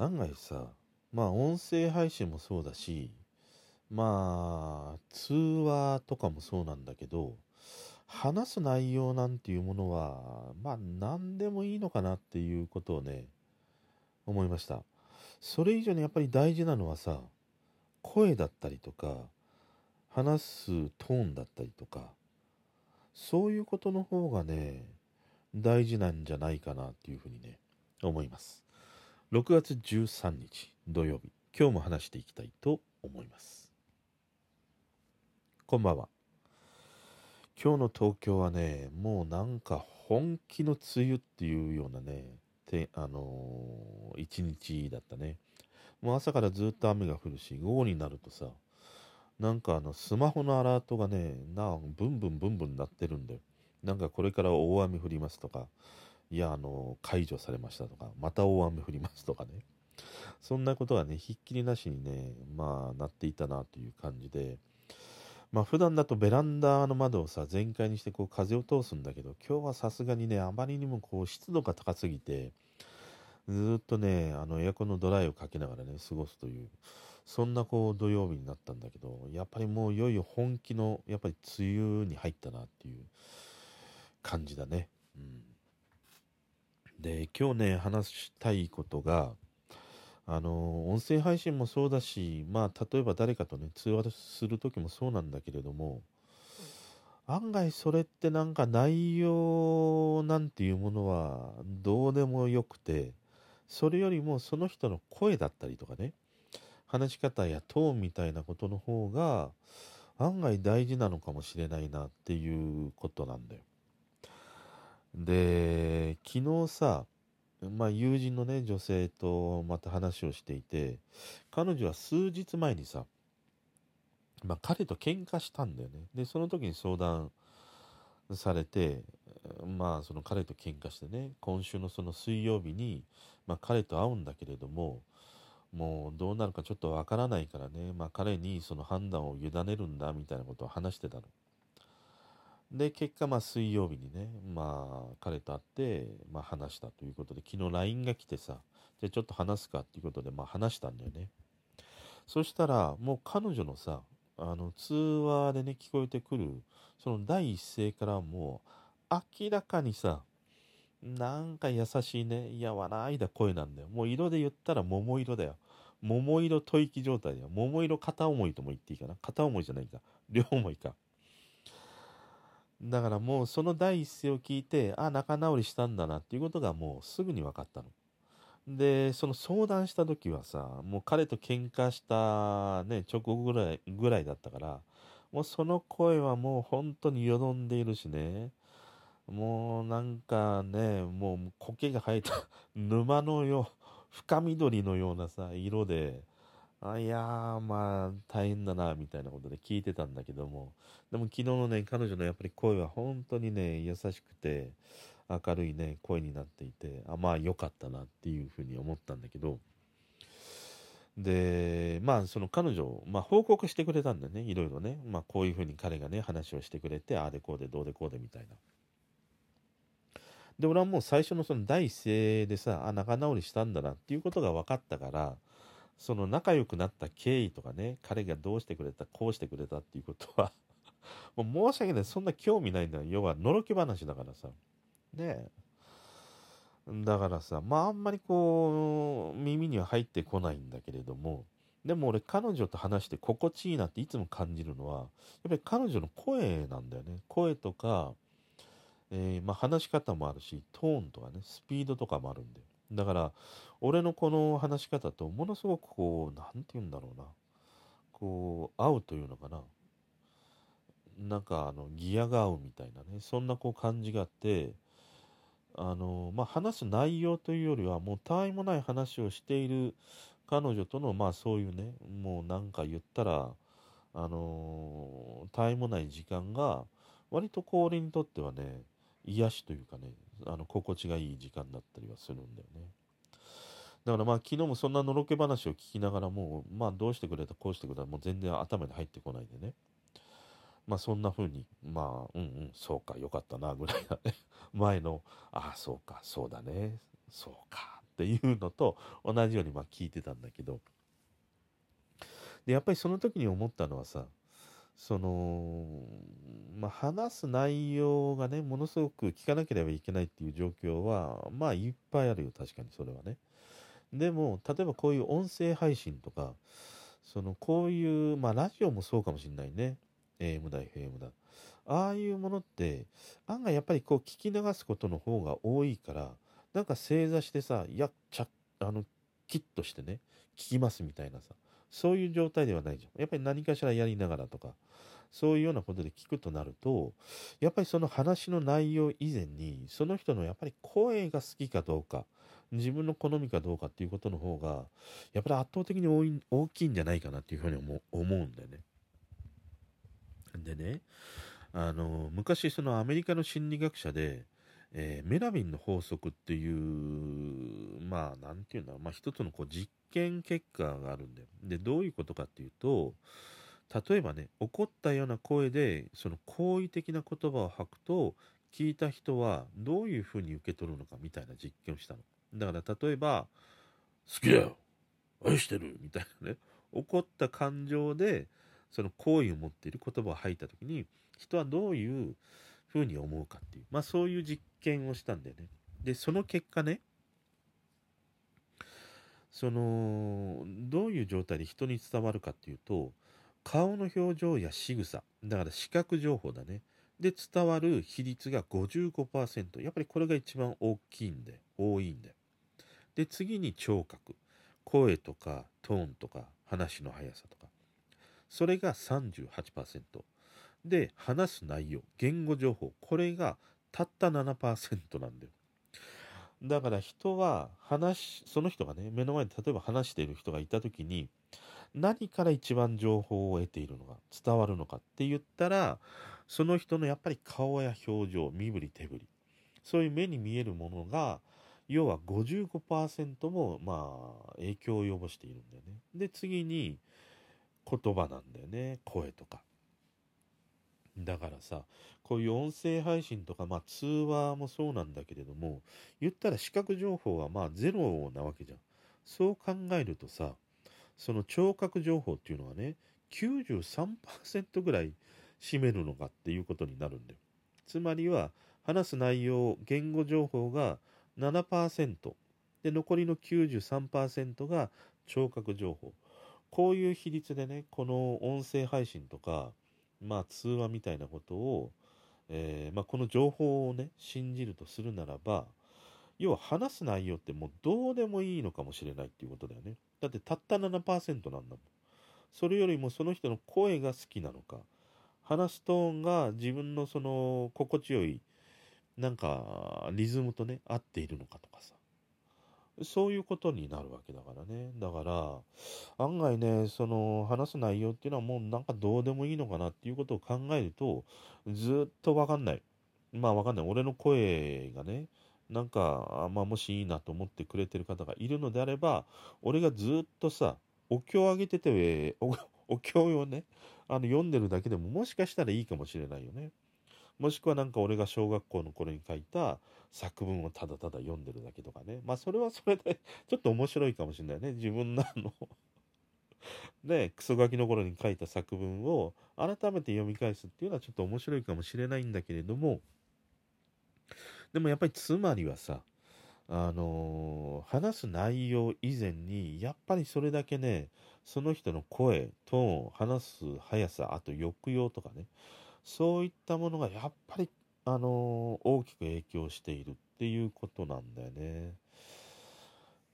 案外さまあ音声配信もそうだしまあ通話とかもそうなんだけど話す内容なんていうものはまあ何でもいいのかなっていうことをね思いました。それ以上にやっぱり大事なのはさ声だったりとか話すトーンだったりとかそういうことの方がね大事なんじゃないかなっていうふうにね思います。6月13日土曜日。今日も話していきたいと思います。こんばんは。今日の東京はねもうなんか本気の梅雨っていうようなねてあのー、一日だったね。もう朝からずっと雨が降るし午後になるとさなんかあのスマホのアラートがねなブンブンブンブン鳴ってるんだよ。なんかこれから大雨降りますとかいやあの解除されましたとかまた大雨降りますとかね。そんなことがねひっきりなしにねまあなっていたなという感じで。まあ普段だとベランダの窓をさ全開にしてこう風を通すんだけど今日はさすがにねあまりにもこう湿度が高すぎてずっとねあのエアコンのドライをかけながらね過ごすというそんなこう土曜日になったんだけどやっぱりもういよいよ本気のやっぱり梅雨に入ったなっていう感じだね。うん、で今日ね話したいことがあの音声配信もそうだしまあ例えば誰かとね通話する時もそうなんだけれども案外それってなんか内容なんていうものはどうでもよくてそれよりもその人の声だったりとかね話し方やトーンみたいなことの方が案外大事なのかもしれないなっていうことなんだよ。で昨日さまあ、友人のね女性とまた話をしていて彼女は数日前にさ、まあ、彼と喧嘩したんだよねでその時に相談されてまあその彼と喧嘩してね今週のその水曜日に、まあ、彼と会うんだけれどももうどうなるかちょっとわからないからね、まあ、彼にその判断を委ねるんだみたいなことを話してたの。で、結果、まあ、水曜日にね、まあ、彼と会って、まあ、話したということで、昨日 LINE が来てさ、じゃちょっと話すかっていうことで、まあ、話したんだよね。そしたら、もう彼女のさ、あの、通話でね、聞こえてくる、その第一声からもう、明らかにさ、なんか優しいね、いや、笑いだ声なんだよ。もう色で言ったら桃色だよ。桃色吐息状態だよ。桃色片思いとも言っていいかな。片思いじゃないか。両思いか。だからもうその第一声を聞いて、あ、仲直りしたんだなっていうことがもうすぐに分かったの。で、その相談した時はさ、もう彼と喧嘩したね、直後ぐらい、ぐらいだったから、もうその声はもう本当によどんでいるしね、もうなんかね、もう苔が生えた 沼のよう、深緑のようなさ、色で、あいやー、まあ、大変だな、みたいなことで聞いてたんだけども、でも昨日のね、彼女のやっぱり声は本当にね、優しくて、明るいね、声になっていて、あ、まあ良かったなっていうふうに思ったんだけど、で、まあその彼女、まあ報告してくれたんだよね、いろいろね。まあこういうふうに彼がね、話をしてくれて、ああでこうでどうでこうでみたいな。で、俺はもう最初のその第一声でさ、あ、仲直りしたんだなっていうことが分かったから、その仲良くなった経緯とかね、彼がどうしてくれた、こうしてくれたっていうことは もう申し訳ない。そんな興味ないんだよ。要は、のろけ話だからさ。ねだからさ、まああんまりこう、耳には入ってこないんだけれども、でも俺彼女と話して心地いいなっていつも感じるのは、やっぱり彼女の声なんだよね。声とか、えー、まあ話し方もあるし、トーンとかね、スピードとかもあるんだよ。だから、俺のこの話し方とものすごくこう、なんて言うんだろうな。こう、合うというのかな。なんかあの、ギアが合うみたいなね。そんなこう感じがあって、あの、まあ、話す内容というよりは、もうたわいもない話をしている彼女との、まあそういうね、もうなんか言ったら、あのたわいもない時間が、割とこう俺にとってはね、癒しというかね、あの心地がいい時間だったりはするんだよね。だからまあ昨日もそんなのろけ話を聞きながらもう、まあどうしてくれた、こうしてくれた、もう全然頭に入ってこないでね。まあそんな風に、まあ、うんうん、そうか、よかったな、ぐらいなね。前の、ああ、そうか、そうだね、そうか、っていうのと同じようにまあ聞いてたんだけどでやっぱりその時に思ったのはさそのまあ話す内容がねものすごく聞かなければいけないっていう状況はまあいっぱいあるよ確かにそれはね。でも例えばこういう音声配信とかそのこういうまあラジオもそうかもしんないね。AM だ FM だ。ああいうものって案外やっぱりこう聞き流すことの方が多いからなんか正座してさやっちゃあのキッとしてね聞きますみたいなさ。そういう状態ではないじゃんやっぱり何かしらやりながらとかそういうようなことで聞くとなるとやっぱりその話の内容以前にその人のやっぱり声が好きかどうか自分の好みかどうかっていうことの方がやっぱり圧倒的に大きいんじゃないかなっていうふうに思思うんだよね。でねあの昔そのアメリカの心理学者で、えー、メラビンの法則っていうまあ何て言うんだろう、まあ、一つのこう実験結果があるんだよ。でどういうことかっていうと例えばね怒ったような声でその好意的な言葉を吐くと聞いた人はどういうふうに受け取るのかみたいな実験をしたの。だから例えば「好きだよ愛してる」みたいなね怒った感情でその好意を持っている言葉を吐いた時に人はどういうふうに思うかっていう、まあそういう実験をしたんだよね。で、その結果ね、その、どういう状態で人に伝わるかっていうと、顔の表情や仕草、だから視覚情報だね。で、伝わる比率が55%。やっぱりこれが一番大きいんで、多いんだよ。で、次に聴覚。声とかトーンとか話の速さとか。それが38%。で、話す内容、言語情報、これがたった7%なんだよ。だから人は話、その人がね、目の前で例えば話している人がいた時に、何から一番情報を得ているのか、伝わるのかって言ったら、その人のやっぱり顔や表情、身振り手振り、そういう目に見えるものが、要は55%もまあ影響を及ぼしているんだよね。で、次に言葉なんだよね。声とか。だからさ、こういう音声配信とか、まあ通話もそうなんだけれども、言ったら視覚情報はまあゼロなわけじゃん。そう考えるとさ、その聴覚情報っていうのはね、93%ぐらい占めるのかっていうことになるんだよ。つまりは、話す内容、言語情報が7%、で、残りの93%が聴覚情報。こういう比率でね、この音声配信とか、まあ、通話みたいなことを、えー、まあ、この情報をね、信じるとするならば、要は話す内容ってもうどうでもいいのかもしれないっていうことだよね。だってたった7%なんだもん。それよりもその人の声が好きなのか、話すトーンが自分のその心地よい、なんかリズムとね、合っているのかとかさ。そういうことになるわけだからね。だから、案外ね、その話す内容っていうのはもうなんかどうでもいいのかなっていうことを考えると、ずっとわかんない。まあわかんない。俺の声がね、なんか、まあもしいいなと思ってくれてる方がいるのであれば、俺がずっとさ、お経をあげてて、お経をね、あの読んでるだけでももしかしたらいいかもしれないよね。もしくはなんか俺が小学校の頃に書いた作文をただただ読んでるだけとかね。まあそれはそれで ちょっと面白いかもしれないね。自分のあの ね、クソガキの頃に書いた作文を改めて読み返すっていうのはちょっと面白いかもしれないんだけれども、でもやっぱりつまりはさ、あのー、話す内容以前に、やっぱりそれだけね、その人の声、トーン、話す速さ、あと抑揚とかね、そういったものがやっぱり、あのー、大きく影響しているっていうことなんだよね。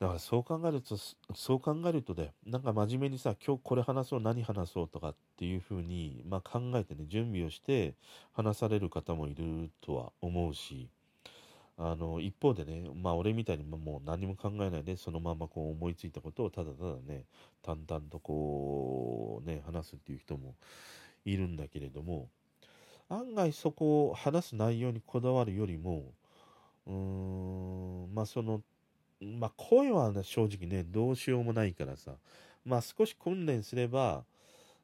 だからそう考えると、そう考えるとね、なんか真面目にさ、今日これ話そう、何話そうとかっていうふうに、まあ、考えてね、準備をして話される方もいるとは思うし、あの、一方でね、まあ俺みたいにもう何も考えないで、そのままこう思いついたことをただただね、淡々とこうね、話すっていう人もいるんだけれども、案外そこを話す内容にこだわるよりも、うーん、まあその、まあ声は、ね、正直ね、どうしようもないからさ、まあ少し訓練すれば、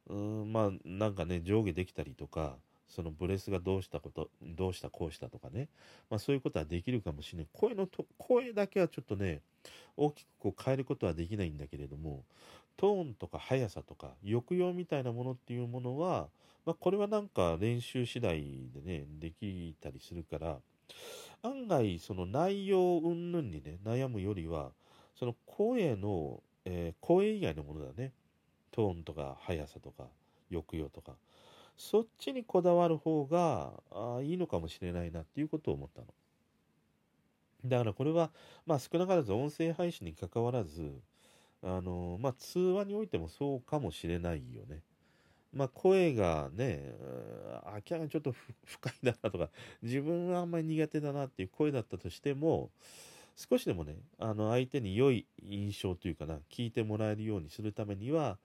うん、まあなんかね、上下できたりとかそのブレスがどうしたこと、どうしたこうしたとかね、まあそういうことはできるかもしれない。声のと、声だけはちょっとね、大きくこう変えることはできないんだけれども、トーンとか速さとか抑揚みたいなものっていうものは、まあこれはなんか練習次第でね、できたりするから、案外その内容云々にね、悩むよりは、その声の、えー、声以外のものだね。トーンとか速さとか抑揚とか。そっちにこだわる方があいいのかもしれないなっていうことを思ったの。だからこれは、まあ少なからず音声配信に関わらず、あのまあ通話においてもそうかもしれないよね。まあ声がね、明らかにちょっと不快だなとか、自分はあんまり苦手だなっていう声だったとしても、少しでもね、あの相手に良い印象というかな、聞いてもらえるようにするためには、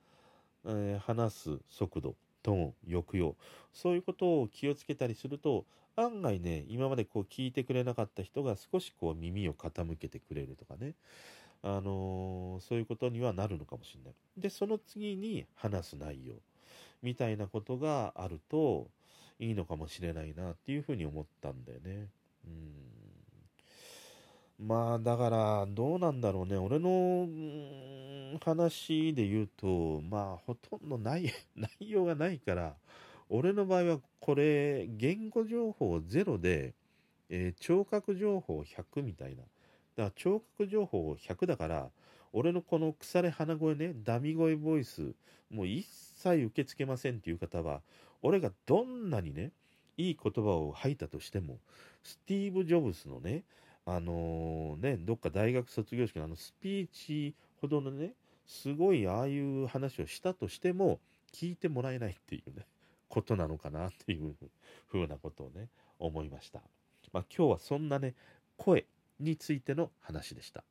えー、話す速度、トーン、抑揚、そういうことを気をつけたりすると、案外ね、今までこう聞いてくれなかった人が少しこう耳を傾けてくれるとかね、あのー、そういうことにはなるのかもしれない。で、その次に話す内容、みたいなことがあるといいのかもしれないなっていうふうに思ったんだよね。うん。まあ、だから、どうなんだろうね。俺の、話で言うと、まあ、ほとんどない 内容がないから、俺の場合はこれ、言語情報ゼロで、えー、聴覚情報100みたいな。だから聴覚情報100だから、俺のこの腐れ鼻声ね、ダミ声ボイス、もう一切受け付けませんっていう方は、俺がどんなにね、いい言葉を吐いたとしても、スティーブ・ジョブスのね、あのー、ね、どっか大学卒業式のあのスピーチほどのね、すごいああいう話をしたとしても、聞いてもらえないっていうね、ことなのかなっていうふうなことをね、思いました。まあ今日はそんなね、声についての話でした。